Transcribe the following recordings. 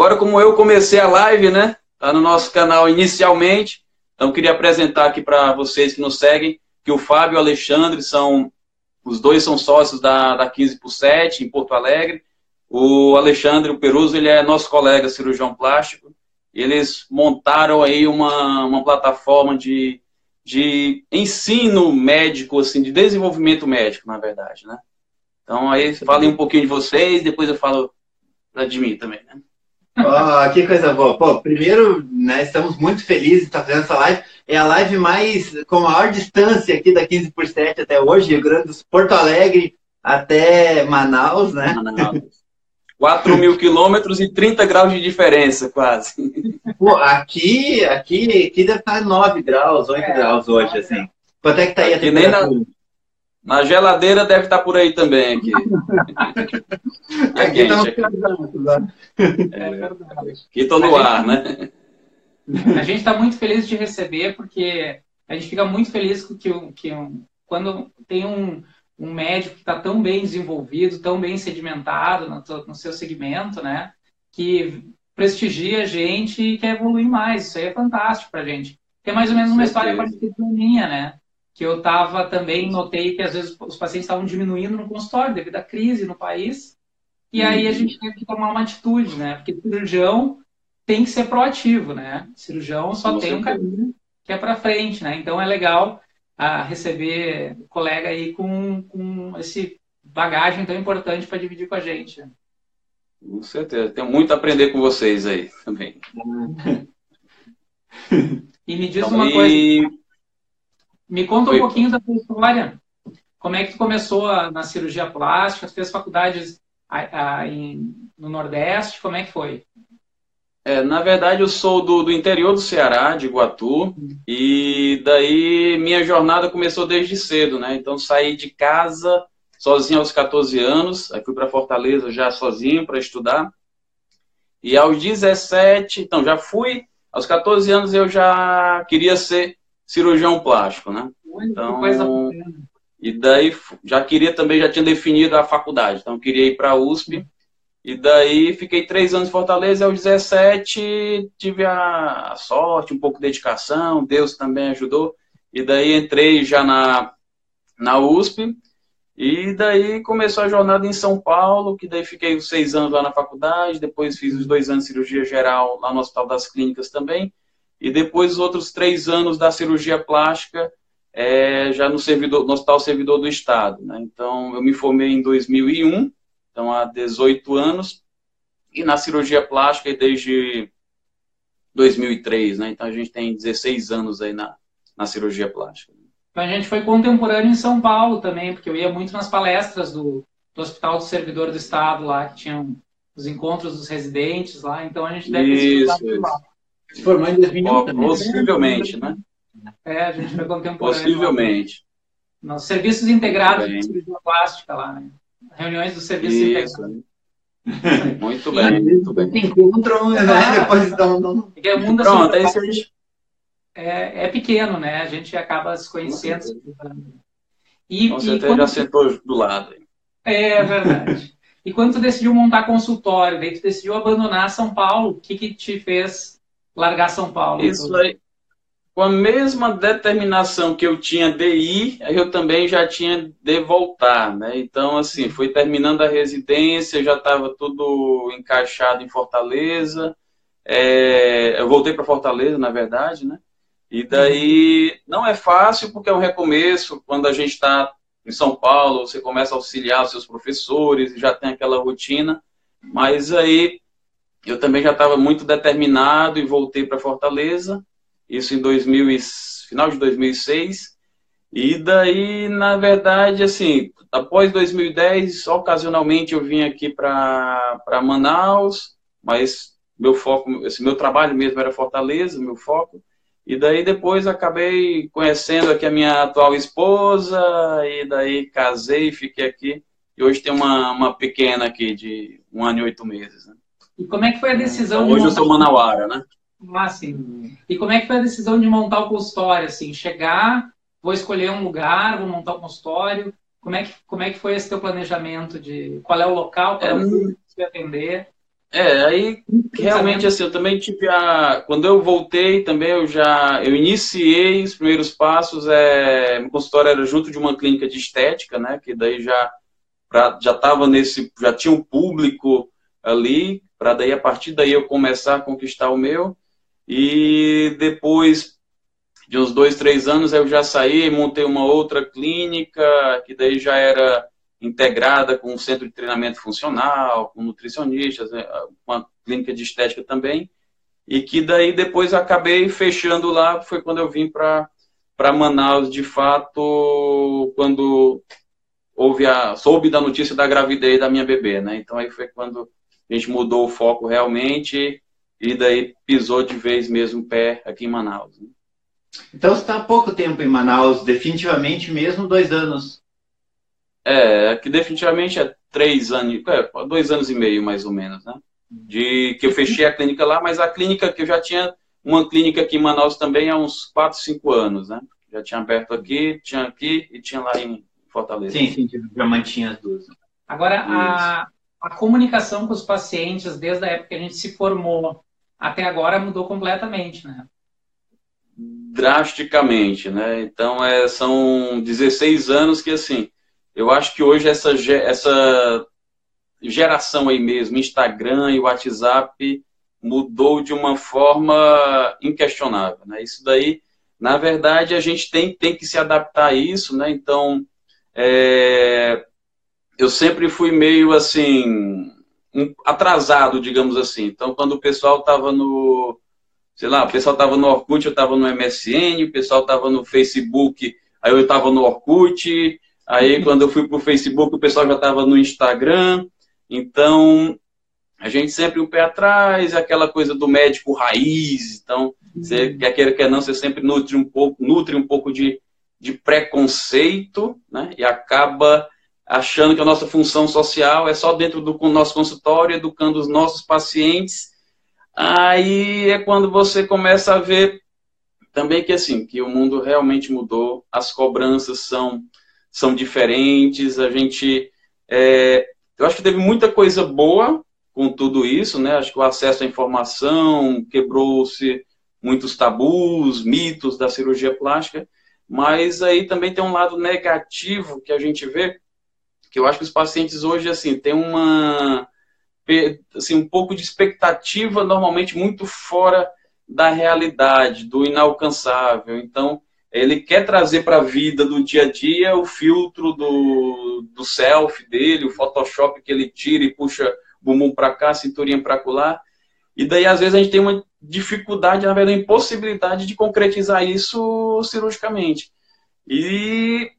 Agora, como eu comecei a live, né? Tá no nosso canal inicialmente. Então, queria apresentar aqui para vocês que nos seguem que o Fábio e o Alexandre são. Os dois são sócios da, da 15 por 7 em Porto Alegre. O Alexandre, Peruso, ele é nosso colega cirurgião plástico. Eles montaram aí uma, uma plataforma de, de ensino médico, assim, de desenvolvimento médico, na verdade, né? Então aí falem um pouquinho de vocês, depois eu falo de mim também, né? Oh, que coisa boa. Pô, primeiro, né, estamos muito felizes de estar fazendo essa live. É a live mais com maior distância aqui da 15 por 7 até hoje, Rio Grande do Sul, Porto Alegre até Manaus, né? Manaus. 4 mil quilômetros e 30 graus de diferença, quase. Pô, aqui, aqui, aqui deve estar 9 graus, 8 é, graus hoje, assim. Quanto é que tá aí a temperatura? Na, geladeira deve estar por aí também, aqui. é aqui quente, aqui. Né? É, verdade. Aqui estou no ar, né? A gente está muito feliz de receber, porque a gente fica muito feliz que, que quando tem um um médico que está tão bem desenvolvido, tão bem sedimentado no, no, seu segmento, né? Que prestigia a gente e quer evoluir mais. Isso aí é fantástico para a gente. Que é mais ou menos uma história parecida com a minha, né? Que eu estava também, notei que às vezes os pacientes estavam diminuindo no consultório devido à crise no país. E aí a gente teve que tomar uma atitude, né? Porque cirurgião tem que ser proativo, né? Cirurgião só tem um caminho que é para frente, né? Então é legal a receber colega aí com, com esse bagagem tão importante para dividir com a gente. Com certeza. Tenho muito a aprender com vocês aí também. e me diz então, uma e... coisa. Me conta um pouquinho da tua história. Como é que tu começou a, na cirurgia plástica? Tu fez faculdades a, a, em, no Nordeste? Como é que foi? É, na verdade, eu sou do, do, interior do Ceará, de Iguatu, e daí minha jornada começou desde cedo, né? Então, saí de casa sozinho aos 14 anos, aí fui para Fortaleza já sozinho para estudar. E aos 17, então já fui, aos 14 anos eu já queria ser cirurgião plástico, né? Então, e daí já queria também, já tinha definido a faculdade, então queria ir para a USP. E daí fiquei três anos em Fortaleza, aos 17 tive a sorte, um pouco de dedicação, Deus também ajudou. E daí entrei já na, na USP, e daí começou a jornada em São Paulo, que daí fiquei os seis anos lá na faculdade, depois fiz os dois anos de cirurgia geral lá no Hospital das Clínicas também, e depois os outros três anos da cirurgia plástica é, já no, servidor, no Hospital Servidor do Estado. Né? Então, eu me formei em 2001, então há 18 anos, e na cirurgia plástica desde 2003, né? Então a gente tem 16 anos aí na, na cirurgia plástica. A gente foi contemporâneo em São Paulo também, porque eu ia muito nas palestras do, do Hospital do Servidor do Estado lá, que tinham os encontros dos residentes lá, então a gente deve isso, isso. lá. Se formou em 2001 também. Né? Possivelmente, né? É, a gente foi contemporâneo. Possivelmente. Nos serviços integrados de cirurgia plástica lá, né? Reuniões do serviço Isso. Muito bem, muito bem. Encontram, né? Depois dão. Porque o mundo Pronto, assim, é, gente... é, é, pequeno, né? A gente acaba se conhecendo. E, Com certeza quando... já sentou do lado. É verdade. e quando tu decidiu montar consultório, daí tu decidiu abandonar São Paulo, o que, que te fez largar São Paulo? Isso aí, com a mesma determinação que eu tinha de ir, eu também já tinha de voltar, né? Então, assim, foi terminando a residência, já estava tudo encaixado em Fortaleza. É, eu voltei para Fortaleza, na verdade, né? E daí não é fácil porque é um recomeço. Quando a gente está em São Paulo, você começa a auxiliar os seus professores, já tem aquela rotina. Mas aí eu também já estava muito determinado e voltei para Fortaleza isso em 2000 e, final de 2006. E daí, na verdade, assim, após 2010, ocasionalmente eu vim aqui para Manaus, mas meu foco, esse meu trabalho mesmo era Fortaleza, meu foco. E daí depois acabei conhecendo aqui a minha atual esposa, e daí casei, e fiquei aqui. E hoje tem uma, uma pequena aqui de um ano e oito meses. Né? E como é que foi a decisão? Hoje eu sou manauara, né? Ah, sim. E como é que foi a decisão de montar o consultório? Assim, chegar, vou escolher um lugar, vou montar o consultório. Como é que, como é que foi esse teu planejamento de qual é o local, qual é o que você atender? É, aí realmente assim, eu também tive a. Quando eu voltei também, eu já eu iniciei os primeiros passos. É, meu consultório era junto de uma clínica de estética, né? Que daí já pra, já estava nesse, já tinha um público ali, para daí a partir daí eu começar a conquistar o meu. E depois de uns dois, três anos eu já saí, montei uma outra clínica, que daí já era integrada com um centro de treinamento funcional, com nutricionistas, né, uma clínica de estética também, e que daí depois acabei fechando lá, foi quando eu vim para Manaus, de fato, quando houve a, soube da notícia da gravidez da minha bebê, né? Então aí foi quando a gente mudou o foco realmente e daí pisou de vez mesmo o pé aqui em Manaus. Né? Então você está há pouco tempo em Manaus, definitivamente mesmo dois anos é, que definitivamente é três anos, é, dois anos e meio mais ou menos, né? De que eu fechei a clínica lá, mas a clínica que eu já tinha uma clínica aqui em Manaus também há uns quatro, cinco anos, né? Já tinha aberto aqui, tinha aqui e tinha lá em Fortaleza. Sim, sim, já mantinha as duas. Agora, a, a comunicação com os pacientes, desde a época que a gente se formou até agora, mudou completamente, né? Drasticamente, né? Então, é, são 16 anos que, assim, eu acho que hoje essa, essa geração aí mesmo, Instagram e WhatsApp, mudou de uma forma inquestionável. Né? Isso daí, na verdade, a gente tem, tem que se adaptar a isso, né? Então, é, eu sempre fui meio assim, atrasado, digamos assim. Então, quando o pessoal estava no, sei lá, o pessoal estava no Orkut, eu estava no MSN, o pessoal estava no Facebook, aí eu estava no Orkut, Aí, quando eu fui para o Facebook, o pessoal já estava no Instagram. Então, a gente sempre um pé atrás, aquela coisa do médico raiz. Então, você uhum. quer queira, quer não, você sempre nutre um pouco, nutre um pouco de, de preconceito, né? E acaba achando que a nossa função social é só dentro do nosso consultório, educando os nossos pacientes. Aí é quando você começa a ver também que assim, que o mundo realmente mudou, as cobranças são são diferentes. A gente, é, eu acho que teve muita coisa boa com tudo isso, né? Acho que o acesso à informação quebrou-se muitos tabus, mitos da cirurgia plástica, mas aí também tem um lado negativo que a gente vê, que eu acho que os pacientes hoje assim têm uma assim um pouco de expectativa normalmente muito fora da realidade, do inalcançável. Então, ele quer trazer para a vida do dia a dia o filtro do, do selfie dele, o Photoshop que ele tira e puxa bumbum para cá, cinturinha para colar. E daí, às vezes, a gente tem uma dificuldade, na verdade, impossibilidade de concretizar isso cirurgicamente. E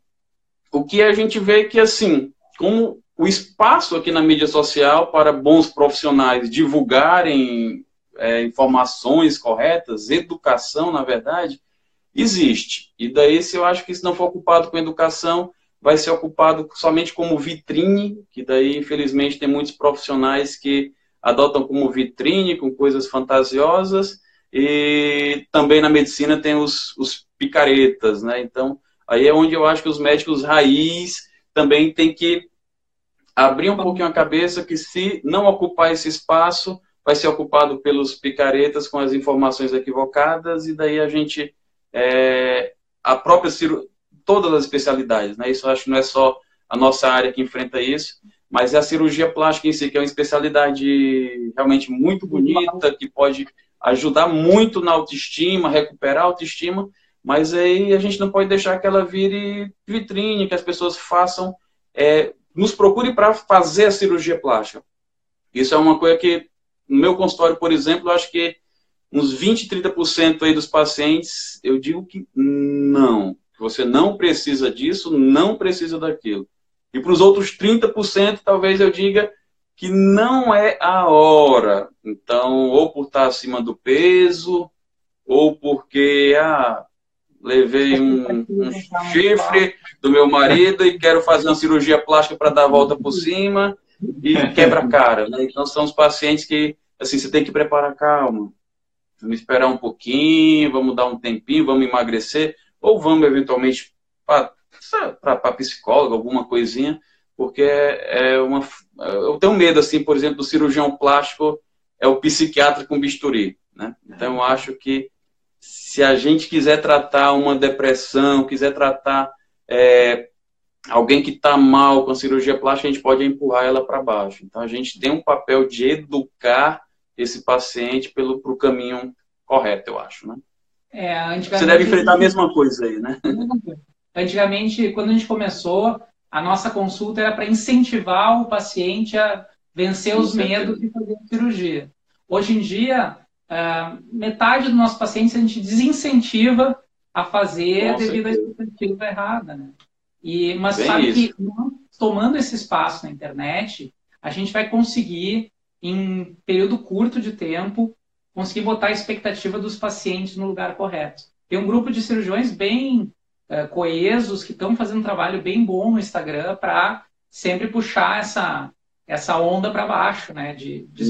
o que a gente vê é que, assim, como o espaço aqui na mídia social para bons profissionais divulgarem é, informações corretas, educação, na verdade, existe. E daí, se eu acho que se não for ocupado com educação, vai ser ocupado somente como vitrine, que daí, infelizmente, tem muitos profissionais que adotam como vitrine, com coisas fantasiosas, e também na medicina tem os, os picaretas, né? Então, aí é onde eu acho que os médicos raiz também tem que abrir um pouquinho a cabeça que se não ocupar esse espaço, vai ser ocupado pelos picaretas com as informações equivocadas, e daí a gente é, a própria cirurgia, todas as especialidades, né? Isso acho que não é só a nossa área que enfrenta isso, mas é a cirurgia plástica em si, que é uma especialidade realmente muito bonita, que pode ajudar muito na autoestima, recuperar a autoestima, mas aí a gente não pode deixar que ela vire vitrine, que as pessoas façam, é, nos procure para fazer a cirurgia plástica. Isso é uma coisa que, no meu consultório, por exemplo, eu acho que uns 20, 30% aí dos pacientes, eu digo que não. Você não precisa disso, não precisa daquilo. E para os outros 30%, talvez eu diga que não é a hora. Então, ou por estar acima do peso, ou porque ah, levei um, um chifre do meu marido e quero fazer uma cirurgia plástica para dar a volta por cima e quebra a cara. Né? Então, são os pacientes que, assim, você tem que preparar calma vamos esperar um pouquinho, vamos dar um tempinho, vamos emagrecer, ou vamos eventualmente para psicóloga, alguma coisinha, porque é, é uma. Eu tenho medo, assim, por exemplo, do cirurgião plástico é o psiquiatra com bisturi. Né? Então, eu acho que se a gente quiser tratar uma depressão, quiser tratar é, alguém que está mal com cirurgia plástica, a gente pode empurrar ela para baixo. Então, a gente tem um papel de educar esse paciente pelo pro caminho correto, eu acho, né? É, Você deve enfrentar a mesma coisa aí, né? Antigamente, quando a gente começou, a nossa consulta era para incentivar o paciente a vencer os medos e fazer a cirurgia. Hoje em dia, metade dos nossos pacientes a gente desincentiva a fazer devido à expectativa errada, né? E, mas Bem sabe isso. que tomando esse espaço na internet, a gente vai conseguir, em período curto de tempo, conseguir botar a expectativa dos pacientes no lugar correto. Tem um grupo de cirurgiões bem uh, coesos que estão fazendo um trabalho bem bom no Instagram para sempre puxar essa, essa onda para baixo né, de, de uhum.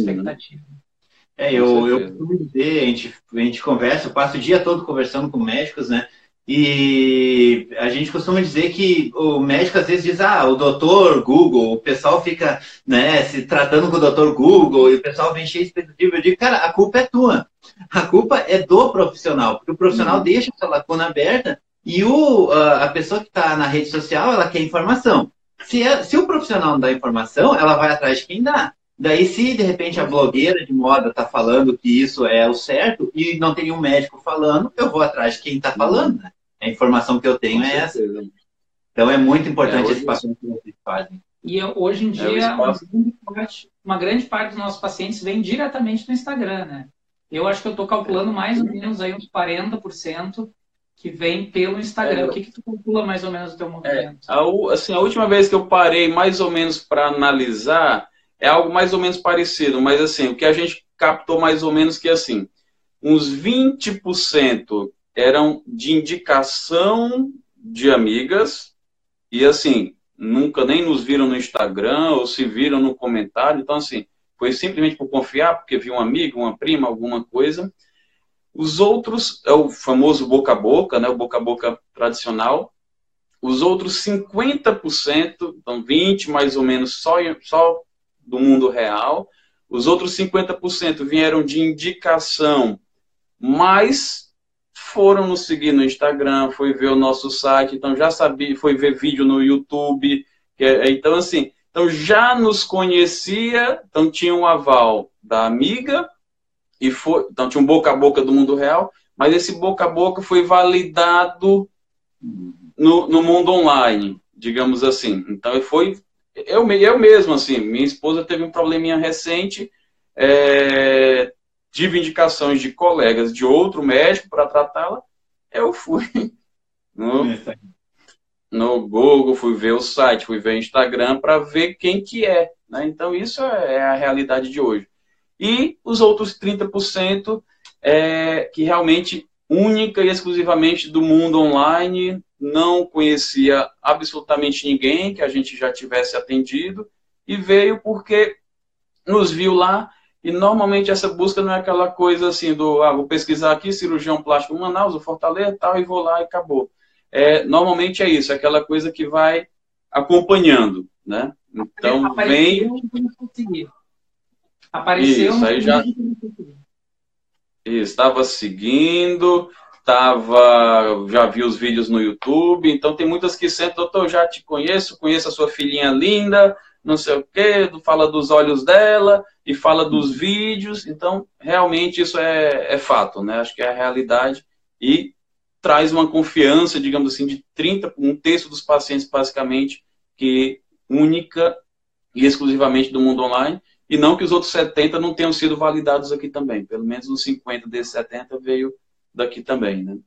É, eu, eu costumo dizer, a gente, a gente conversa, eu passo o dia todo conversando com médicos, né? E a gente costuma dizer que o médico às vezes diz, ah, o doutor Google, o pessoal fica né, se tratando com o doutor Google e o pessoal vem cheio de expectativa. Eu digo, cara, a culpa é tua. A culpa é do profissional, porque o profissional uhum. deixa essa lacuna aberta e o, a pessoa que está na rede social, ela quer informação. Se, é, se o profissional não dá informação, ela vai atrás de quem dá. Daí, se de repente a blogueira de moda está falando que isso é o certo e não tem nenhum médico falando, eu vou atrás de quem está falando. Né? A informação que eu tenho é essa. Então é muito importante é, esse papel que vocês fazem. E hoje em é, dia, é uma, grande parte, uma grande parte dos nossos pacientes vem diretamente no Instagram, né? Eu acho que eu estou calculando mais ou menos aí uns 40% que vem pelo Instagram. É, o que, que tu calcula mais ou menos do teu movimento? É, a, assim, a última vez que eu parei mais ou menos para analisar é algo mais ou menos parecido, mas assim, o que a gente captou mais ou menos que assim, uns 20% eram de indicação de amigas e assim, nunca nem nos viram no Instagram ou se viram no comentário, então assim, foi simplesmente por confiar, porque viu um amigo, uma prima, alguma coisa. Os outros é o famoso boca a boca, né, o boca a boca tradicional. Os outros 50%, então 20 mais ou menos só só do mundo real. Os outros 50% vieram de indicação, mas foram nos seguir no Instagram, foi ver o nosso site, então já sabia, foi ver vídeo no YouTube. É, então, assim, então já nos conhecia, então tinha um aval da amiga, e foi, então tinha um boca a boca do mundo real, mas esse boca a boca foi validado no, no mundo online, digamos assim. Então foi eu, eu mesmo, assim, minha esposa teve um probleminha recente, é, tive indicações de colegas de outro médico para tratá-la, eu fui no, no Google, fui ver o site, fui ver o Instagram para ver quem que é. Né? Então, isso é, é a realidade de hoje. E os outros 30% é, que realmente única e exclusivamente do mundo online, não conhecia absolutamente ninguém que a gente já tivesse atendido. E veio porque nos viu lá. E normalmente essa busca não é aquela coisa assim do ah, vou pesquisar aqui cirurgião plástico Manaus, o Fortaleza tal e vou lá e acabou. É, normalmente é isso, é aquela coisa que vai acompanhando, né? Então Apareceu vem Apareceu isso, aí já estava seguindo, tava, já vi os vídeos no YouTube, então tem muitas que sentam, doutor, já te conheço, conheço a sua filhinha linda, não sei o quê, fala dos olhos dela e fala dos vídeos, então realmente isso é, é fato, né? Acho que é a realidade e traz uma confiança, digamos assim, de 30, um terço dos pacientes basicamente, que única e exclusivamente do mundo online, e não que os outros 70 não tenham sido validados aqui também, pelo menos os 50 desses 70 veio daqui também, né?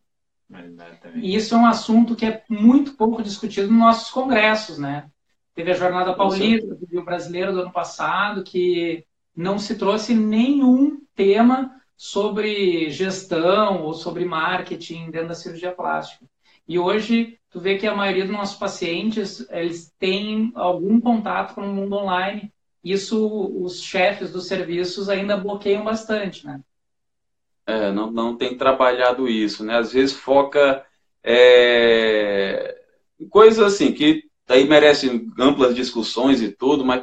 E isso é um assunto que é muito pouco discutido nos nossos congressos, né? Teve a Jornada Paulista do Rio Brasileiro do ano passado, que não se trouxe nenhum tema sobre gestão ou sobre marketing dentro da cirurgia plástica. E hoje, tu vê que a maioria dos nossos pacientes, eles têm algum contato com o mundo online. Isso, os chefes dos serviços ainda bloqueiam bastante, né? É, não, não tem trabalhado isso, né? Às vezes foca é, coisas assim que daí merece amplas discussões e tudo, mas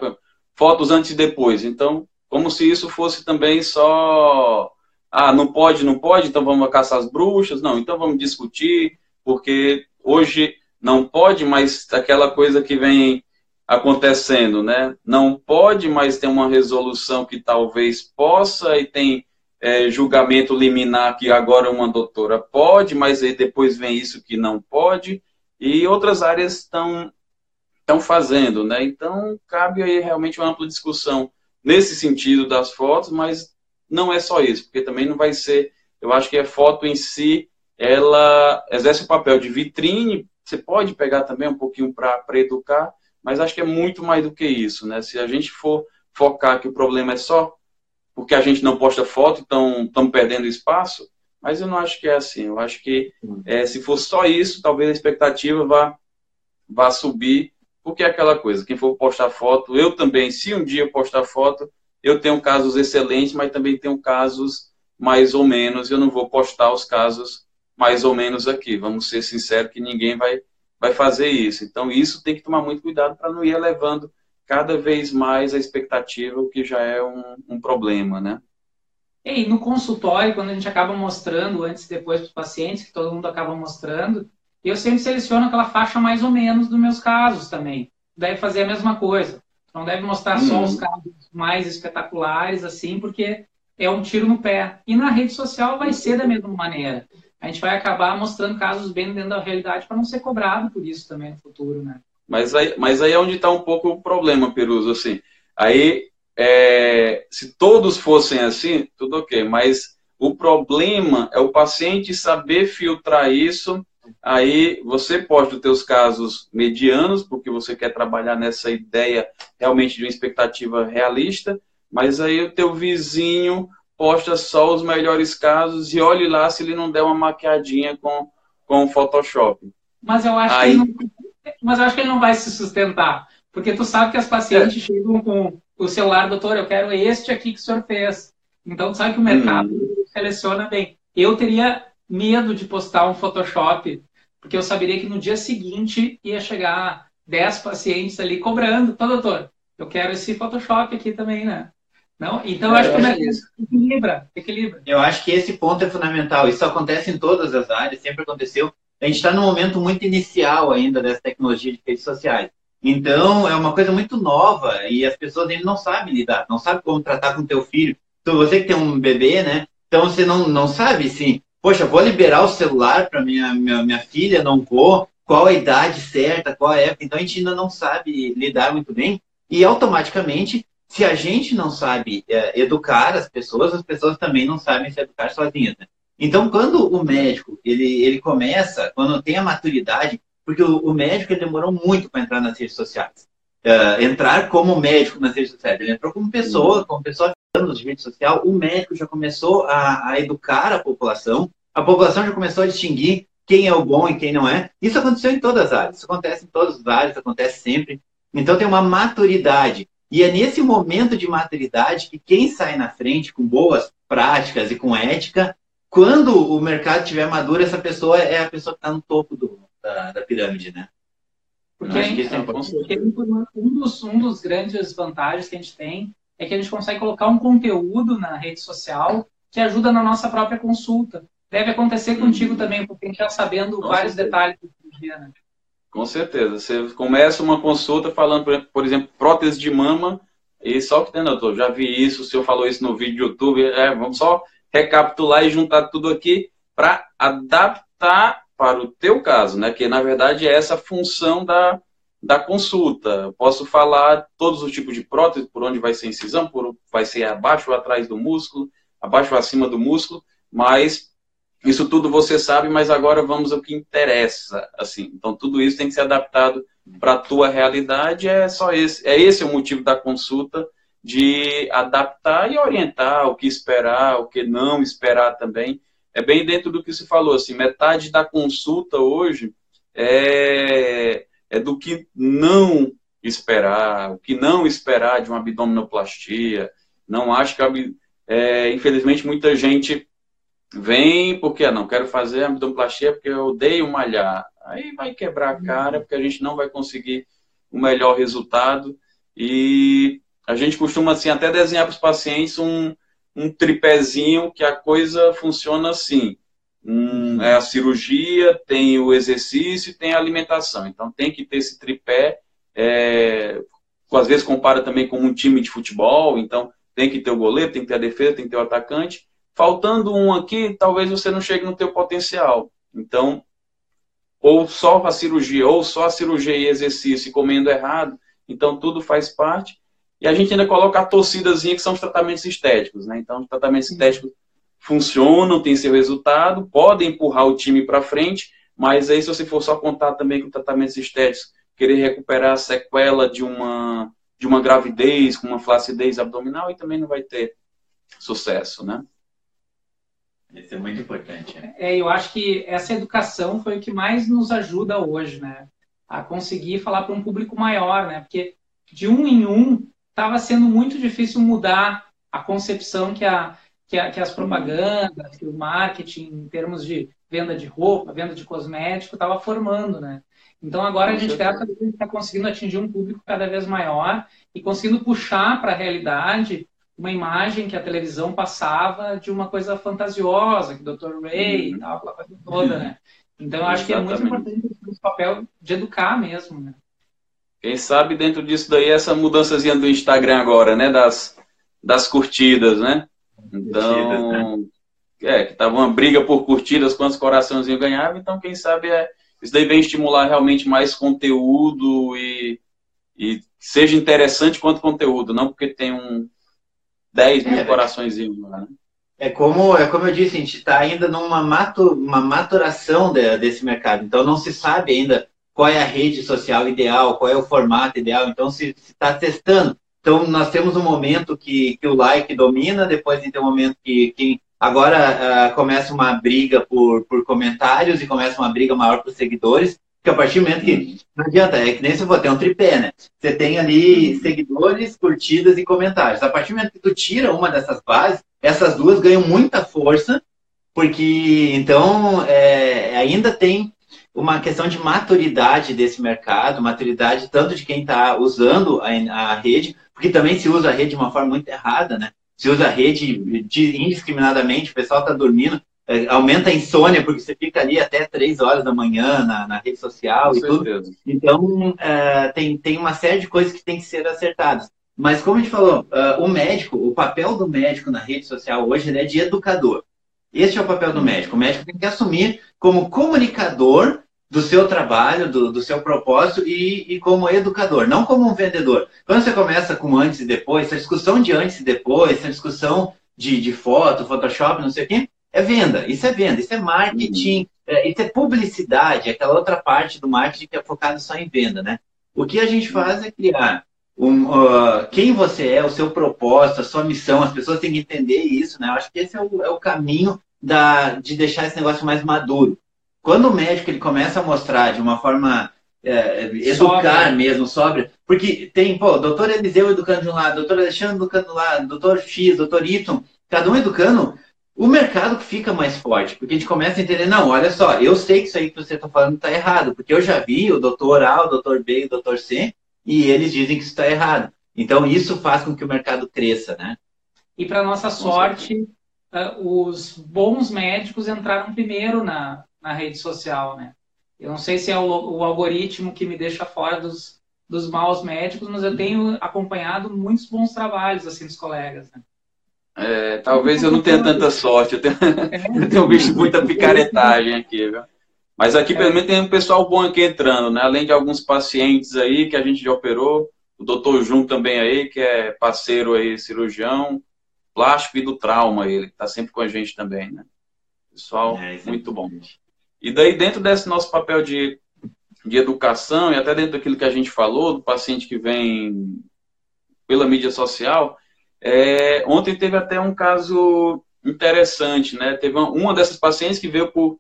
fotos antes e depois. Então, como se isso fosse também só. Ah, não pode, não pode, então vamos caçar as bruxas. Não, então vamos discutir, porque hoje não pode, mas aquela coisa que vem acontecendo, né? Não pode, mas tem uma resolução que talvez possa, e tem é, julgamento liminar que agora uma doutora pode, mas aí depois vem isso que não pode, e outras áreas estão estão fazendo, né? Então cabe aí realmente uma ampla discussão nesse sentido das fotos, mas não é só isso, porque também não vai ser, eu acho que a foto em si, ela exerce o papel de vitrine, você pode pegar também um pouquinho para educar, mas acho que é muito mais do que isso, né? Se a gente for focar que o problema é só porque a gente não posta foto, então estamos perdendo espaço, mas eu não acho que é assim. Eu acho que é, se for só isso, talvez a expectativa vá, vá subir, porque é aquela coisa, quem for postar foto, eu também, se um dia postar foto, eu tenho casos excelentes, mas também tenho casos mais ou menos, eu não vou postar os casos mais ou menos aqui. Vamos ser sinceros que ninguém vai, vai fazer isso. Então, isso tem que tomar muito cuidado para não ir elevando cada vez mais a expectativa, o que já é um, um problema, né? E no consultório, quando a gente acaba mostrando antes e depois para os pacientes, que todo mundo acaba mostrando, eu sempre seleciono aquela faixa mais ou menos dos meus casos também. Deve fazer a mesma coisa. Não deve mostrar só uhum. os casos mais espetaculares, assim, porque é um tiro no pé. E na rede social vai ser da mesma maneira. A gente vai acabar mostrando casos bem dentro da realidade para não ser cobrado por isso também no futuro, né? Mas aí, mas aí é onde está um pouco o problema, Peruso, assim. Aí, é, se todos fossem assim, tudo ok. Mas o problema é o paciente saber filtrar isso. Aí você pode ter os casos medianos, porque você quer trabalhar nessa ideia realmente de uma expectativa realista, mas aí o teu vizinho posta só os melhores casos e olhe lá se ele não der uma maquiadinha com, com o Photoshop. Mas eu acho aí... que não mas eu acho que ele não vai se sustentar. Porque tu sabe que as pacientes é. chegam com o celular, doutor, eu quero este aqui que o senhor fez. Então, tu sabe que o mercado hum. seleciona bem. Eu teria medo de postar um Photoshop, porque eu saberia que no dia seguinte ia chegar 10 pacientes ali cobrando. Então, doutor, eu quero esse Photoshop aqui também, né? Não? Então, eu, acho que o mercado equilibra, equilibra. Eu acho que esse ponto é fundamental. Isso acontece em todas as áreas, sempre aconteceu a gente está num momento muito inicial ainda dessa tecnologia de redes sociais. Então, é uma coisa muito nova e as pessoas ainda não sabem lidar, não sabem como tratar com o teu filho. Então, você que tem um bebê, né? Então, você não, não sabe, assim, poxa, vou liberar o celular para minha, minha, minha filha, não vou, qual a idade certa, qual a época. Então, a gente ainda não sabe lidar muito bem e, automaticamente, se a gente não sabe é, educar as pessoas, as pessoas também não sabem se educar sozinhas, né? Então, quando o médico ele, ele começa, quando tem a maturidade, porque o, o médico ele demorou muito para entrar nas redes sociais. Uh, entrar como médico nas redes sociais. Ele entrou como pessoa, como pessoa anos de rede social. O médico já começou a, a educar a população. A população já começou a distinguir quem é o bom e quem não é. Isso aconteceu em todas as áreas. Isso acontece em todas as áreas, acontece sempre. Então tem uma maturidade. E é nesse momento de maturidade que quem sai na frente com boas práticas e com ética quando o mercado estiver maduro, essa pessoa é a pessoa que está no topo do, da, da, pirâmide, né? Porque, é, porque um, dos, um dos grandes vantagens que a gente tem é que a gente consegue colocar um conteúdo na rede social que ajuda na nossa própria consulta. Deve acontecer contigo também, porque a gente está sabendo Com vários detalhes do dia, né? Com certeza. Você começa uma consulta falando, por exemplo, prótese de mama, e só que tem, doutor, já vi isso, o senhor falou isso no vídeo do YouTube, é, vamos só recapitular e juntar tudo aqui para adaptar para o teu caso, né? Que na verdade é essa função da, da consulta. Eu posso falar todos os tipos de prótese, por onde vai ser incisão, por vai ser abaixo ou atrás do músculo, abaixo ou acima do músculo, mas isso tudo você sabe, mas agora vamos ao que interessa, assim. Então tudo isso tem que ser adaptado para a tua realidade, é só esse, é esse o motivo da consulta de adaptar e orientar o que esperar, o que não esperar também. É bem dentro do que se falou, assim, metade da consulta hoje é, é do que não esperar, o que não esperar de uma abdominoplastia. Não acho que, é, infelizmente, muita gente vem porque ah, não quero fazer abdominoplastia porque eu odeio malhar. Aí vai quebrar a cara porque a gente não vai conseguir o melhor resultado e a gente costuma assim até desenhar para os pacientes um, um tripézinho que a coisa funciona assim. Um, é a cirurgia, tem o exercício, tem a alimentação. Então tem que ter esse tripé. É, às vezes compara também com um time de futebol. Então tem que ter o goleiro, tem que ter a defesa, tem que ter o atacante. Faltando um aqui, talvez você não chegue no teu potencial. Então, ou só a cirurgia, ou só a cirurgia e exercício e comendo errado. Então tudo faz parte. E a gente ainda coloca a torcidazinha que são os tratamentos estéticos, né? Então, os tratamentos estéticos funcionam, têm seu resultado, podem empurrar o time para frente, mas aí se você for só contar também com tratamentos estéticos, querer recuperar a sequela de uma, de uma gravidez, com uma flacidez abdominal, e também não vai ter sucesso, né? Isso é muito importante. Né? É, eu acho que essa educação foi o que mais nos ajuda hoje, né? A conseguir falar para um público maior, né? Porque de um em um estava sendo muito difícil mudar a concepção que a, que, a, que as propagandas, que o marketing, em termos de venda de roupa, venda de cosmético, estava formando, né? Então agora a gente está conseguindo atingir um público cada vez maior e conseguindo puxar para a realidade uma imagem que a televisão passava de uma coisa fantasiosa, que o Dr. Ray uhum. e tal, aquela coisa toda, né? Então eu acho Exatamente. que é muito importante esse papel de educar mesmo, né? Quem sabe dentro disso daí essa mudançazinha do Instagram agora, né? Das, das curtidas, né? Então, né? é, que tava uma briga por curtidas, quantos coraçãozinhos ganhava, então quem sabe é, isso daí vem estimular realmente mais conteúdo e, e seja interessante quanto conteúdo, não porque tem um 10 mil é, coraçõezinhos lá, né? É como, é como eu disse, a gente está ainda numa mato, uma maturação de, desse mercado, então não se sabe ainda qual é a rede social ideal, qual é o formato ideal, então se está testando. Então, nós temos um momento que, que o like domina, depois tem um momento que, que agora uh, começa uma briga por, por comentários e começa uma briga maior por seguidores, porque a partir do momento que não adianta, é que nem se for ter um tripé, né? Você tem ali seguidores, curtidas e comentários. A partir do momento que tu tira uma dessas bases, essas duas ganham muita força, porque então é, ainda tem uma questão de maturidade desse mercado, maturidade tanto de quem está usando a, a, rede, porque também se usa a rede de uma forma muito errada, né? Se usa a rede de, indiscriminadamente, o pessoal está dormindo, aumenta a insônia, porque você fica ali até três horas da manhã na, na rede social Com e certeza. tudo. Então, é, tem, tem uma série de coisas que tem que ser acertadas. Mas, como a gente falou, uh, o médico, o papel do médico na rede social hoje é de educador. Esse é o papel do médico. O médico tem que assumir como comunicador do seu trabalho, do, do seu propósito e, e, como educador, não como um vendedor. Quando você começa com antes e depois, essa discussão de antes e depois, essa discussão de, de foto, Photoshop, não sei o quê, é venda. Isso é venda, isso é marketing, uhum. é, isso é publicidade, aquela outra parte do marketing que é focada só em venda, né? O que a gente uhum. faz é criar um, uh, quem você é, o seu propósito, a sua missão, as pessoas têm que entender isso, né? Eu acho que esse é o, é o caminho da, de deixar esse negócio mais maduro. Quando o médico ele começa a mostrar de uma forma é, educar mesmo, sóbria, porque tem, pô, doutor Eliseu educando de um lado, doutor Alexandre educando do lado, doutor X, doutor Y, cada um educando, o mercado fica mais forte, porque a gente começa a entender, não, olha só, eu sei que isso aí que você está falando está errado, porque eu já vi o doutor A, o doutor B e o doutor C, e eles dizem que isso está errado. Então, isso faz com que o mercado cresça, né? E para nossa sorte, uh, os bons médicos entraram primeiro na, na rede social, né? Eu não sei se é o, o algoritmo que me deixa fora dos, dos maus médicos, mas eu tenho acompanhado muitos bons trabalhos assim dos colegas. Né? É, talvez eu não tenha tanta sorte, eu tenho, eu tenho visto muita picaretagem aqui, viu? Mas aqui, pelo menos, tem um pessoal bom aqui entrando, né? Além de alguns pacientes aí que a gente já operou, o doutor Jun também aí, que é parceiro aí, cirurgião, plástico e do trauma, ele está sempre com a gente também, né? Pessoal, é, muito bom. E daí, dentro desse nosso papel de, de educação, e até dentro daquilo que a gente falou, do paciente que vem pela mídia social, é, ontem teve até um caso interessante, né? Teve uma, uma dessas pacientes que veio por,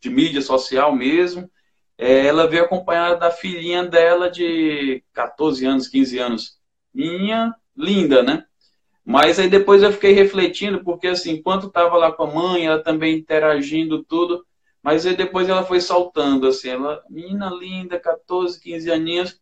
de mídia social mesmo, é, ela veio acompanhada da filhinha dela de 14 anos, 15 anos. Minha linda, né? Mas aí depois eu fiquei refletindo, porque assim, enquanto estava lá com a mãe, ela também interagindo tudo, mas aí depois ela foi saltando, assim, ela, menina linda, 14, 15 aninhos,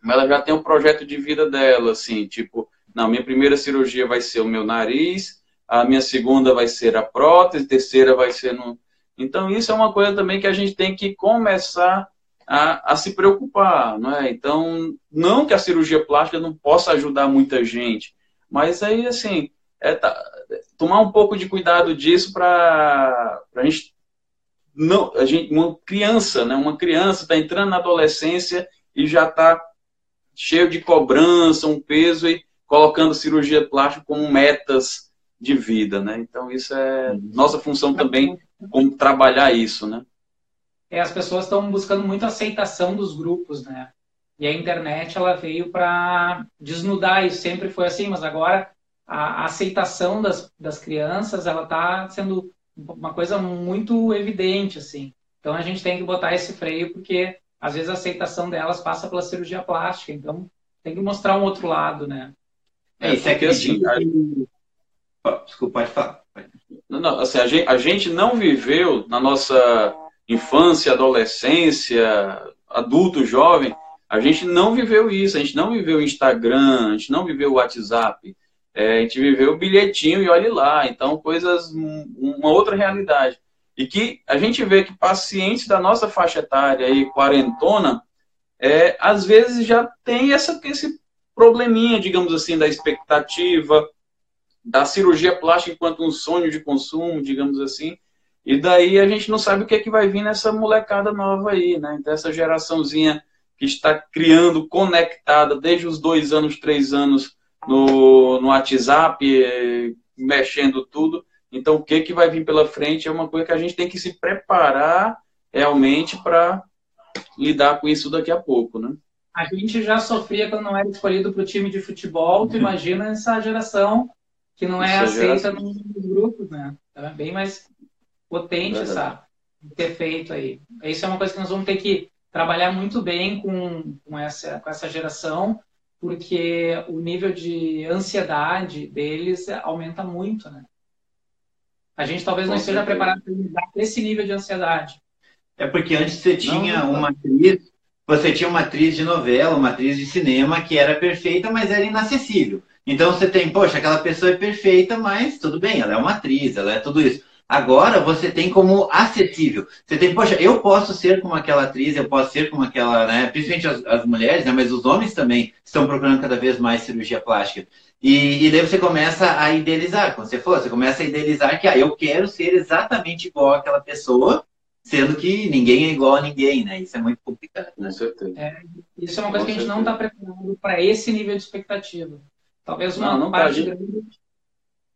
mas ela já tem um projeto de vida dela, assim, tipo, não, minha primeira cirurgia vai ser o meu nariz, a minha segunda vai ser a prótese, terceira vai ser no. Então, isso é uma coisa também que a gente tem que começar a, a se preocupar, não é? Então, não que a cirurgia plástica não possa ajudar muita gente, mas aí, assim, é tá, tomar um pouco de cuidado disso para a gente não a gente uma criança né uma criança está entrando na adolescência e já está cheio de cobrança um peso e colocando cirurgia plástica como metas de vida né então isso é uhum. nossa função também como trabalhar isso né é, as pessoas estão buscando muito aceitação dos grupos né e a internet ela veio para desnudar isso, sempre foi assim, mas agora a, aceitação das, das crianças ela está sendo uma coisa muito evidente assim. Então a gente tem que botar esse freio porque às vezes a aceitação delas passa pela cirurgia plástica, então tem que mostrar um outro lado, né? É, isso é que assim, a... desculpa, pode falar. Não, não, assim, a gente, a gente não viveu na nossa infância, adolescência, adulto, jovem, a gente não viveu isso, a gente não viveu o Instagram, a gente não viveu o WhatsApp, é, a gente viveu o bilhetinho e olhe lá. Então, coisas, uma outra realidade. E que a gente vê que pacientes da nossa faixa etária aí, quarentona, é, às vezes já tem essa, esse probleminha, digamos assim, da expectativa, da cirurgia plástica enquanto um sonho de consumo, digamos assim. E daí a gente não sabe o que é que vai vir nessa molecada nova aí, né? Então, essa geraçãozinha que está criando, conectada desde os dois anos, três anos no, no WhatsApp, eh, mexendo tudo. Então, o que, que vai vir pela frente é uma coisa que a gente tem que se preparar realmente para lidar com isso daqui a pouco, né? A gente já sofria quando não era escolhido para o time de futebol, tu imagina essa geração que não é essa aceita geração... nos grupos, né? É bem mais potente é essa, ter feito aí. Isso é uma coisa que nós vamos ter que trabalhar muito bem com, com, essa, com essa geração, porque o nível de ansiedade deles aumenta muito, né? A gente talvez não esteja preparado para lidar com esse nível de ansiedade. É porque antes você tinha não, uma atriz, você tinha uma atriz de novela, uma atriz de cinema que era perfeita, mas era inacessível. Então você tem, poxa, aquela pessoa é perfeita, mas tudo bem, ela é uma atriz, ela é tudo isso. Agora você tem como acessível. Você tem, poxa, eu posso ser como aquela atriz, eu posso ser como aquela, né? Principalmente as, as mulheres, né? Mas os homens também estão procurando cada vez mais cirurgia plástica. E, e daí você começa a idealizar, como você falou, você começa a idealizar que ah, eu quero ser exatamente igual àquela pessoa, sendo que ninguém é igual a ninguém, né? Isso é muito complicado. Né? Com certeza. É, isso é uma coisa com que a gente certeza. não está preparado para esse nível de expectativa. Talvez uma não, não parte tá,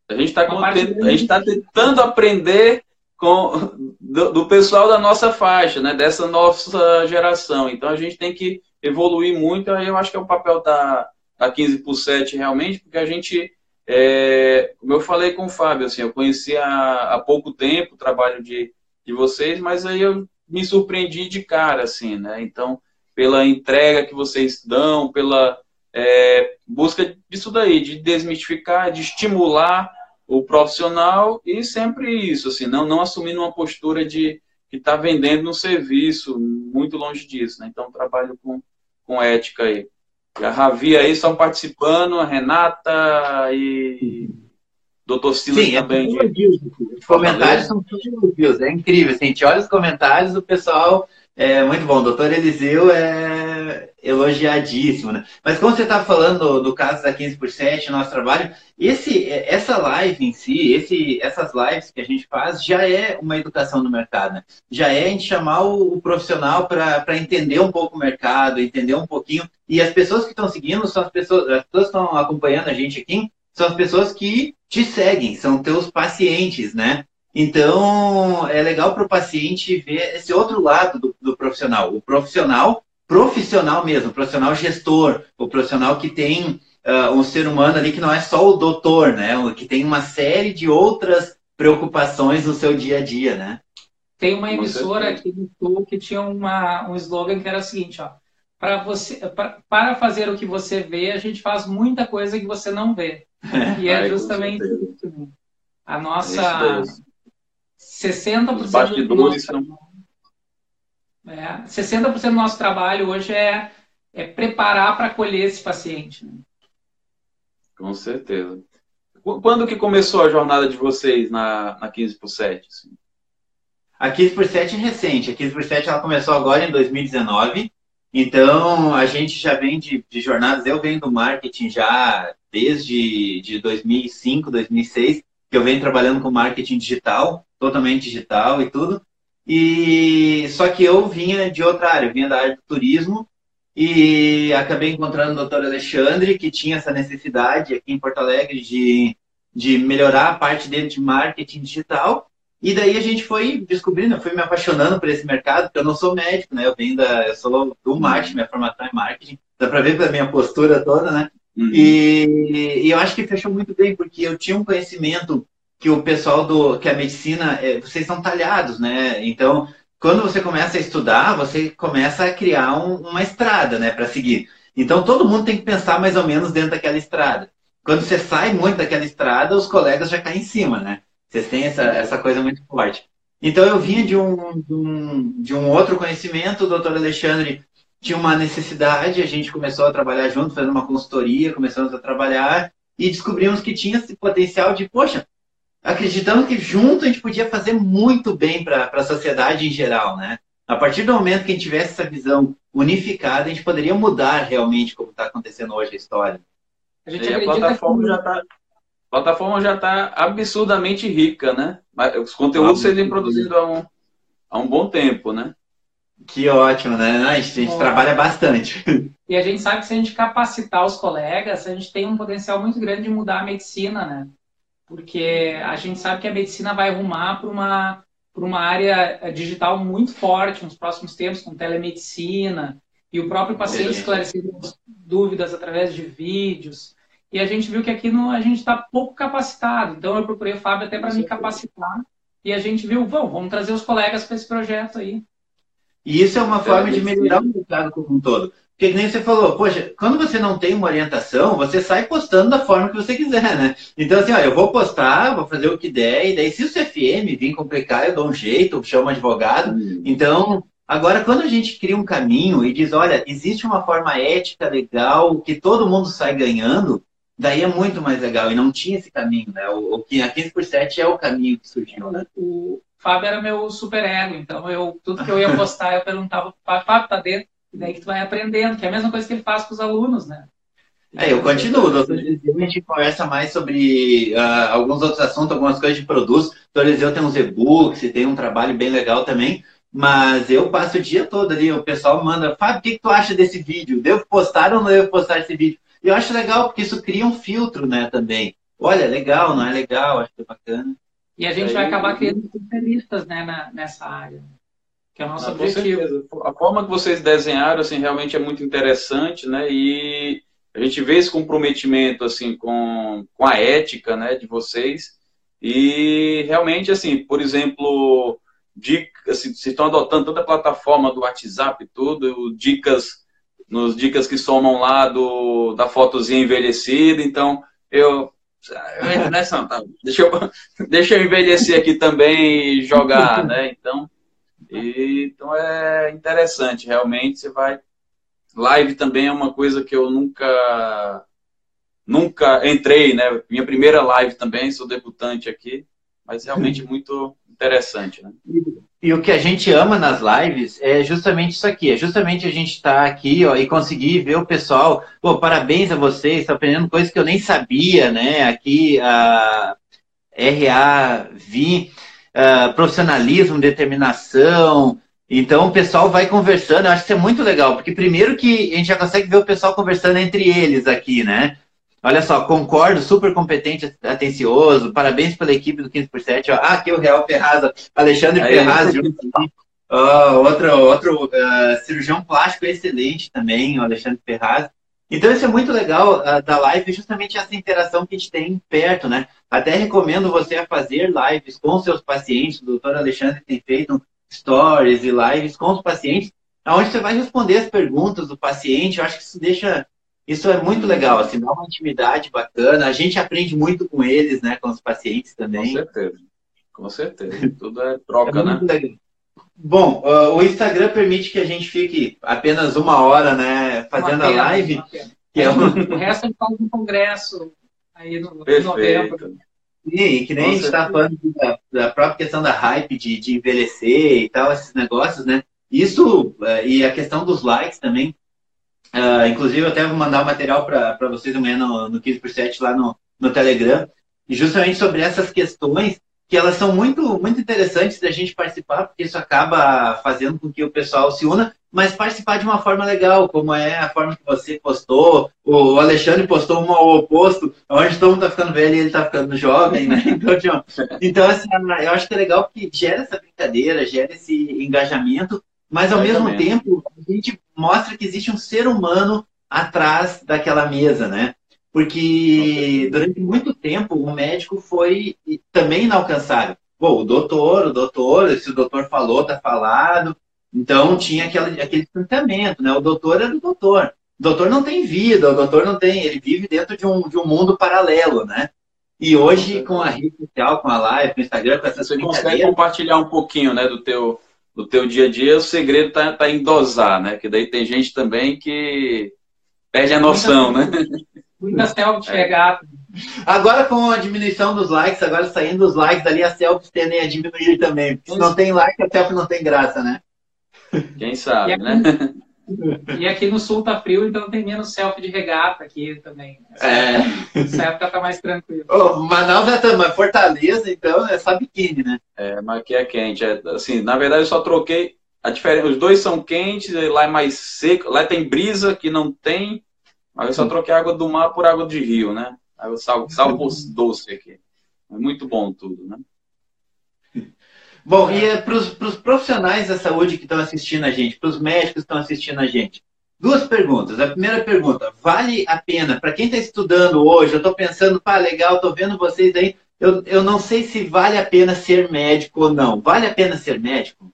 a gente está tá tentando aprender com, do, do, pessoal da nossa faixa, né? dessa nossa geração. Então a gente tem que evoluir muito. Aí eu acho que é o papel da, da 15 por 7 realmente, porque a gente, é, como eu falei com o Fábio, assim, eu conheci há, há pouco tempo o trabalho de, de vocês, mas aí eu me surpreendi de cara, assim, né? Então, pela entrega que vocês dão, pela é, busca disso daí, de desmistificar, de estimular o profissional e sempre isso, assim, não, não assumindo uma postura de que está vendendo um serviço, muito longe disso, né? Então, trabalho com, com ética aí. E a Ravi aí estão participando, a Renata e Doutor Silas Sim, é também. É. Os comentários são todos elogios, é incrível. Assim, a gente olha os comentários, o pessoal é muito bom. O doutor Eliseu é elogiadíssimo, né? Mas como você está falando do, do, caso da 15 por 7, nosso trabalho, esse, essa live em si, esse, essas lives que a gente faz, já é uma educação do mercado. Né? Já é a gente chamar o, o profissional para entender um pouco o mercado, entender um pouquinho. E as pessoas que estão seguindo são as pessoas, as pessoas que estão acompanhando a gente aqui, são as pessoas que te seguem, são teus pacientes, né? Então, é legal para o paciente ver esse outro lado do, do, profissional. O profissional, profissional mesmo, o profissional gestor, o profissional que tem uh, um ser humano ali que não é só o doutor, né? Que tem uma série de outras preocupações no seu dia a dia, né? Tem uma emissora aqui no Sul que tinha uma, um slogan que era o seguinte, ó. Para você, para fazer o que você vê, a gente faz muita coisa que você não vê. E é justamente isso. Né? A nossa. 60% do nosso, são... é, 60% do nosso trabalho hoje é, é preparar para acolher esse paciente. Né? Com certeza. Quando que começou a jornada de vocês na, na 15 por 7? Assim? A 15 por 7 é recente. A 15 por 7 ela começou agora em 2019. Então, a gente já vem de, de jornadas. Eu venho do marketing já desde de 2005, 2006, que eu venho trabalhando com marketing digital, totalmente digital e tudo. E só que eu vinha de outra área, eu vinha da área do turismo e acabei encontrando o doutor Alexandre, que tinha essa necessidade aqui em Porto Alegre de, de melhorar a parte dele de marketing digital. E daí a gente foi descobrindo, eu fui me apaixonando por esse mercado, porque eu não sou médico, né? Eu venho da, eu sou do marketing, minha formação é marketing. Dá para ver pela minha postura toda, né? Uhum. E, e, eu acho que fechou muito bem, porque eu tinha um conhecimento que o pessoal do que a medicina, é, vocês são talhados, né? Então, quando você começa a estudar, você começa a criar um, uma estrada, né, para seguir. Então, todo mundo tem que pensar mais ou menos dentro daquela estrada. Quando você sai muito daquela estrada, os colegas já caem em cima, né? Vocês têm essa, essa coisa muito forte. Então, eu vinha de um, de um, de um outro conhecimento, o doutor Alexandre tinha uma necessidade, a gente começou a trabalhar junto, fazendo uma consultoria, começamos a trabalhar e descobrimos que tinha esse potencial de, poxa, acreditamos que junto a gente podia fazer muito bem para a sociedade em geral, né? A partir do momento que a gente tivesse essa visão unificada, a gente poderia mudar realmente como está acontecendo hoje a história. A, gente a plataforma que... já está a plataforma já está absurdamente rica, né? Os conteúdos ah, vocês produzindo há um, há um bom tempo, né? Que ótimo, né? A gente, a gente trabalha bastante. E a gente sabe que se a gente capacitar os colegas, a gente tem um potencial muito grande de mudar a medicina, né? Porque a gente sabe que a medicina vai arrumar para uma, uma área digital muito forte nos próximos tempos, com telemedicina, e o próprio paciente esclarecendo dúvidas através de vídeos. E a gente viu que aqui no, a gente está pouco capacitado. Então eu procurei o Fábio até para me capacitar. E a gente viu, vamos, vamos trazer os colegas para esse projeto aí. E isso é uma forma de melhorar o mercado como um todo. Porque nem você falou, poxa, quando você não tem uma orientação, você sai postando da forma que você quiser, né? Então, assim, ó, eu vou postar, vou fazer o que der, e daí se o CFM vir complicar, eu dou um jeito, chamo um advogado. Hum. Então, agora, quando a gente cria um caminho e diz, olha, existe uma forma ética, legal, que todo mundo sai ganhando, daí é muito mais legal. E não tinha esse caminho, né? O, o que a 15 por 7 é o caminho que surgiu, né? O, Fábio era meu super ego, então eu, tudo que eu ia postar, eu perguntava pro Fábio, tá dentro? E daí que tu vai aprendendo, que é a mesma coisa que ele faz com os alunos, né? É, eu continuo, doutor Eliseu, a gente conversa mais sobre uh, alguns outros assuntos, algumas coisas de produtos. Doutor Eliseu tem uns e-books e tem um trabalho bem legal também, mas eu passo o dia todo ali, o pessoal manda, Fábio, o que, que tu acha desse vídeo? Devo postar ou não devo postar esse vídeo? E eu acho legal, porque isso cria um filtro, né, também. Olha, legal, não é legal, acho que é bacana. E a gente vai acabar criando especialistas né, na, nessa área, que é o nosso ah, objetivo. A forma que vocês desenharam assim, realmente é muito interessante, né? E a gente vê esse comprometimento assim, com, com a ética né, de vocês. E realmente, assim, por exemplo, dicas, assim, vocês estão adotando toda a plataforma do WhatsApp e tudo, dicas, nos dicas que somam lá do, da fotozinha envelhecida. Então, eu Nessa, tá, deixa, eu, deixa eu envelhecer aqui também e jogar, né? Então, e, então é interessante, realmente você vai. Live também é uma coisa que eu nunca nunca entrei, né? Minha primeira live também, sou debutante aqui, mas realmente muito interessante, né? E o que a gente ama nas lives é justamente isso aqui, é justamente a gente estar tá aqui ó, e conseguir ver o pessoal. Pô, parabéns a vocês, estão aprendendo coisas que eu nem sabia, né? Aqui, a RAV, profissionalismo, determinação. Então o pessoal vai conversando, eu acho que isso é muito legal, porque primeiro que a gente já consegue ver o pessoal conversando entre eles aqui, né? Olha só, concordo, super competente, atencioso. Parabéns pela equipe do 15 por 7. Ah, aqui o Real Ferraz, Alexandre Aí, Ferraz. Uh, outro outro uh, cirurgião plástico excelente também, o Alexandre Ferraz. Então isso é muito legal uh, da live, justamente essa interação que a gente tem perto, né? Até recomendo você a fazer lives com seus pacientes. O doutor Alexandre tem feito stories e lives com os pacientes, onde você vai responder as perguntas do paciente. Eu acho que isso deixa Isso é muito legal, assim, dá uma intimidade bacana. A gente aprende muito com eles, né? Com os pacientes também. Com certeza. Com certeza. Tudo é troca, é né? Legal. Bom, uh, o Instagram permite que a gente fique apenas uma hora, né, fazendo a live. Que é um... O resto a gente faz um congresso aí no, novembro. Sim, que nem Com a gente está falando da, da, própria questão da hype de, de envelhecer e tal, esses negócios, né? Isso, uh, e a questão dos likes também. Uh, inclusive, eu até vou mandar o material para vocês amanhã no, no 15 por 7 lá no, no Telegram. Justamente sobre essas questões que elas são muito, muito interessantes da gente participar, porque isso acaba fazendo com que o pessoal se una, mas participar de uma forma legal, como é a forma que você postou. O Alexandre postou um ao oposto, onde todo mundo está ficando velho e ele está ficando jovem, né? Então, então assim, eu acho que é legal que gera essa brincadeira, gera esse engajamento, mas ao mesmo tempo a gente mostra que existe um ser humano atrás daquela mesa, né? Porque durante muito tempo o médico foi também inalcançável. Pô, o doutor, o doutor, se o doutor falou, tá falado. Então tinha aquele, aquele distanciamento, né? O doutor era o doutor. O doutor não tem vida, o doutor não tem, ele vive dentro de um, de um mundo paralelo, né? E hoje, com a rede social, com a live, com o Instagram, com essas Você consegue compartilhar um pouquinho, né, do teu, do teu dia a dia, o segredo tá, tá em dosar, né? Que daí tem gente também que perde a noção, né? Muita selfie é. regata. Agora com a diminuição dos likes, agora saindo os likes ali, as selfies tendem a diminuir também. se não tem like, a selfie não tem graça, né? Quem sabe, e né? E aqui no sul tá frio, então tem menos selfie de regata aqui também. É. Essa época tá mais tranquilo. Oh, Manaus é também, Fortaleza, então é só biquíni, né? É, mas aqui é quente. É, assim, na verdade, eu só troquei. A diferença, os dois são quentes, lá é mais seco, lá tem brisa que não tem. Mas eu só troquei água do mar por água de rio, né? Água sal, sal doce aqui. É muito bom tudo, né? Bom, e é para os profissionais da saúde que estão assistindo a gente, para os médicos que estão assistindo a gente, duas perguntas. A primeira pergunta, vale a pena? Para quem está estudando hoje, eu estou pensando, pá, legal, estou vendo vocês aí, eu, eu não sei se vale a pena ser médico ou não. Vale a pena ser médico?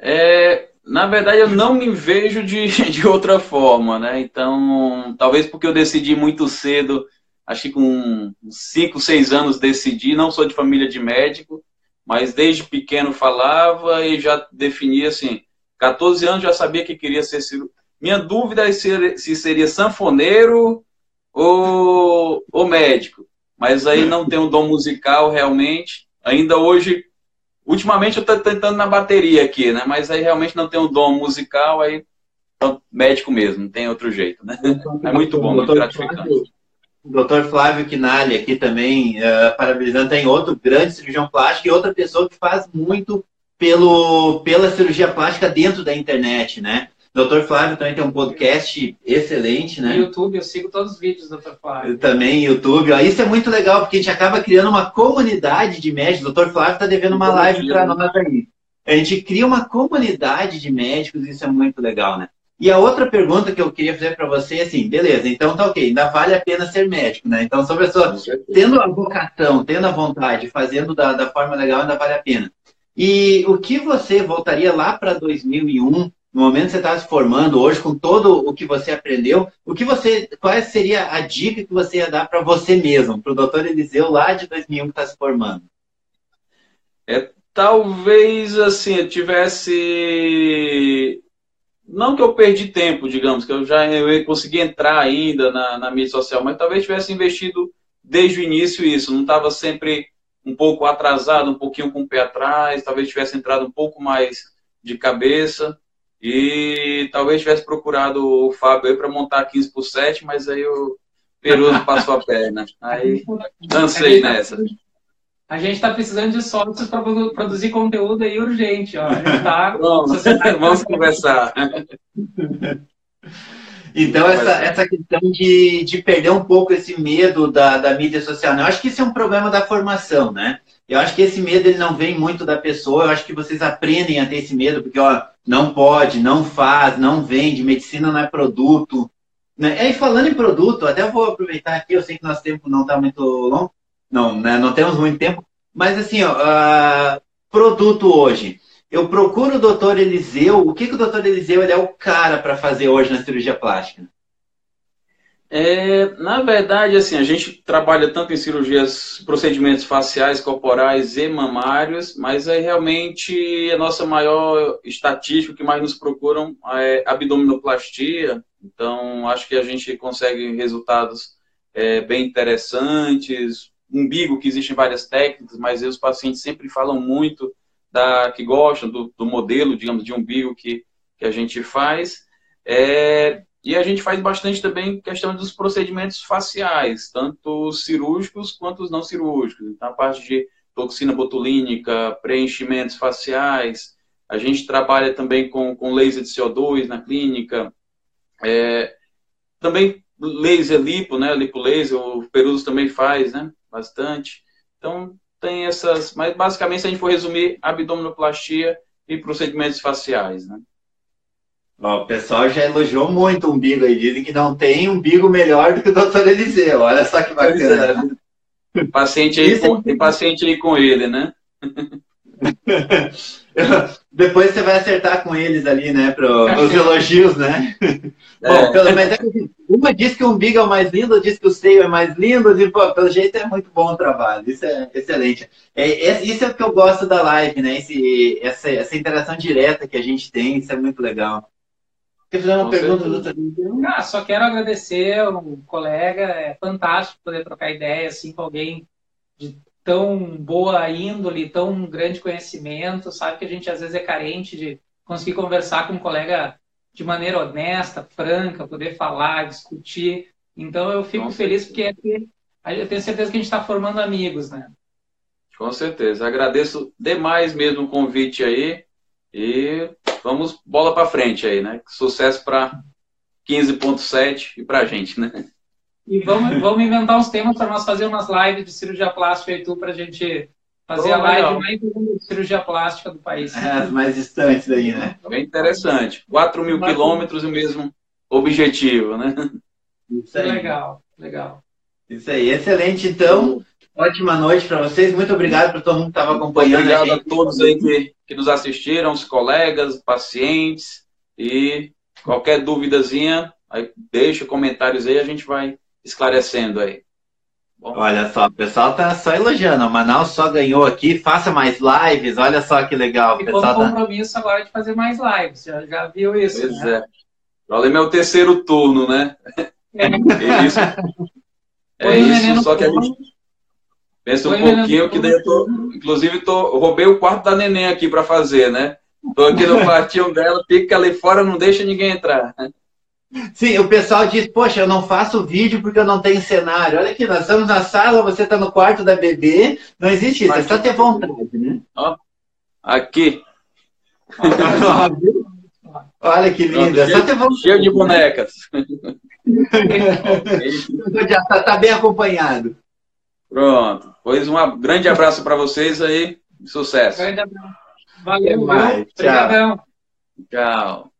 É, na verdade, eu não me vejo de, de outra forma, né? Então, talvez porque eu decidi muito cedo, acho que com 5, 6 anos decidi, não sou de família de médico, mas desde pequeno falava e já definia assim, 14 anos já sabia que queria ser cirurgião. Minha dúvida é se, se seria sanfoneiro ou, ou médico, mas aí não tem um dom musical realmente. Ainda hoje Ultimamente eu estou tentando na bateria aqui, né? Mas aí realmente não tem um dom musical, aí então, médico mesmo, não tem outro jeito, né? É muito bom, muito gratificante. Doutor Flávio Quinali aqui também, uh, parabenizando, tem outro grande cirurgião plástico e outra pessoa que faz muito pelo, pela cirurgia plástica dentro da internet, né? Doutor Flávio também tem um podcast excelente, né? No YouTube, eu sigo todos os vídeos do Dr. Flávio. Também YouTube. Ó, isso é muito legal, porque a gente acaba criando uma comunidade de médicos. O Dr. Flávio está devendo uma live para nós aí. A gente cria uma comunidade de médicos, isso é muito legal, né? E a outra pergunta que eu queria fazer para você é assim, beleza, então tá ok, ainda vale a pena ser médico, né? Então, sobre a sua, tendo a vocação, tendo a vontade, fazendo da, da forma legal, ainda vale a pena. E o que você voltaria lá para 2001 no momento que você está se formando hoje, com todo o que você aprendeu, o que você, qual seria a dica que você ia dar para você mesmo, para o doutor Eliseu lá de 2001 que está se formando? É, talvez assim, eu tivesse. Não que eu perdi tempo, digamos, que eu já eu consegui entrar ainda na, na mídia social, mas talvez tivesse investido desde o início isso, não estava sempre um pouco atrasado, um pouquinho com o pé atrás, talvez tivesse entrado um pouco mais de cabeça. E talvez tivesse procurado o Fábio aí para montar 15 por 7, mas aí o Peruso passou a perna. Aí dancei nessa. A gente está precisando de sócios para produzir conteúdo aí urgente. Ó. Tá... vamos, vamos conversar. Então, essa, essa questão de, de perder um pouco esse medo da, da mídia social, né? eu acho que isso é um problema da formação, né? Eu acho que esse medo ele não vem muito da pessoa, eu acho que vocês aprendem a ter esse medo, porque ó, não pode, não faz, não vende, medicina não é produto. Né? E falando em produto, até vou aproveitar aqui, eu sei que nosso tempo não está muito longo, não, né? não temos muito tempo, mas assim, ó, uh, produto hoje. Eu procuro o doutor Eliseu, o que, que o doutor Eliseu ele é o cara para fazer hoje na cirurgia plástica? É, na verdade, assim, a gente trabalha tanto em cirurgias, procedimentos faciais, corporais e mamários, mas é realmente a nossa maior estatística, o que mais nos procuram é abdominoplastia. Então, acho que a gente consegue resultados é, bem interessantes. Umbigo, que existem várias técnicas, mas os pacientes sempre falam muito da que gostam do, do modelo, digamos, de umbigo que, que a gente faz. É, e a gente faz bastante também questão dos procedimentos faciais, tanto cirúrgicos quanto os não cirúrgicos. Então, a parte de toxina botulínica, preenchimentos faciais. A gente trabalha também com, com laser de CO2 na clínica. É, também laser lipo, né? Lipo laser, o Peruso também faz, né? Bastante. Então, tem essas. Mas, basicamente, se a gente for resumir, abdominoplastia e procedimentos faciais, né? O pessoal já elogiou muito o umbigo aí, dizem que não tem umbigo melhor do que o doutor Eliseu. Olha só que bacana. É. Paciente aí com, tem paciente aí com ele, né? Depois você vai acertar com eles ali, né? Para os elogios, né? É. Bom, pelo menos é que uma diz que o umbigo é o mais lindo, diz que o seio é mais lindo, e pô, pelo jeito é muito bom o trabalho. Isso é excelente. É, isso é o que eu gosto da live, né? Esse, essa, essa interação direta que a gente tem, isso é muito legal. Quer fazer uma Com pergunta, doutor? Ah, só quero agradecer o colega, é fantástico poder trocar ideia assim com alguém de tão boa índole, tão grande conhecimento, sabe que a gente às vezes é carente de conseguir conversar com um colega de maneira honesta, franca, poder falar, discutir. Então eu fico Com feliz porque eu tenho certeza que a gente está formando amigos, né? Com certeza. Agradeço demais mesmo o convite aí e vamos bola para frente aí, né? Sucesso para 15.7 e para a gente, né? E vamos, vamos inventar uns temas para nós fazer umas lives de cirurgia plástica e tu para a gente fazer a live legal. mais de cirurgia plástica do país. É, as mais distantes aí, né? Bem interessante. 4 mil Mas, quilômetros e o mesmo objetivo, né? Isso aí. Legal, legal. Isso aí, excelente. Então, ótima noite para vocês. Muito obrigado por todo mundo que estava acompanhando. Obrigado a, a todos aí que, que nos assistiram, os colegas, pacientes. E qualquer duvidazinha, aí deixa comentários aí, a gente vai esclarecendo aí. Bom. Olha só, o pessoal tá só elogiando. O Manaus só ganhou aqui, faça mais lives. Olha só que legal. Ficou um tá- compromisso tá... agora de fazer mais lives. Já, já viu isso? Pois né? é. Problema é o terceiro turno, né? É, é isso. É isso, só que a gente pensa um pouquinho que daí eu tô, inclusive tô, roubei o quarto da neném aqui para fazer, né? Tô aqui no quartinho dela, fica ali fora, não deixa ninguém entrar. Sim, o pessoal diz, poxa, eu não faço vídeo porque eu não tenho cenário. Olha aqui, nós estamos na sala, você está no quarto da bebê. Não existe isso, é só ter vontade, né? Ó, aqui. Olha que linda, é só ter vontade. Cheio de bonecas. Já está tá bem acompanhado. Pronto. Pois um grande abraço para vocês aí. Sucesso. Grande abraço. Valeu, Tchau. Tchau.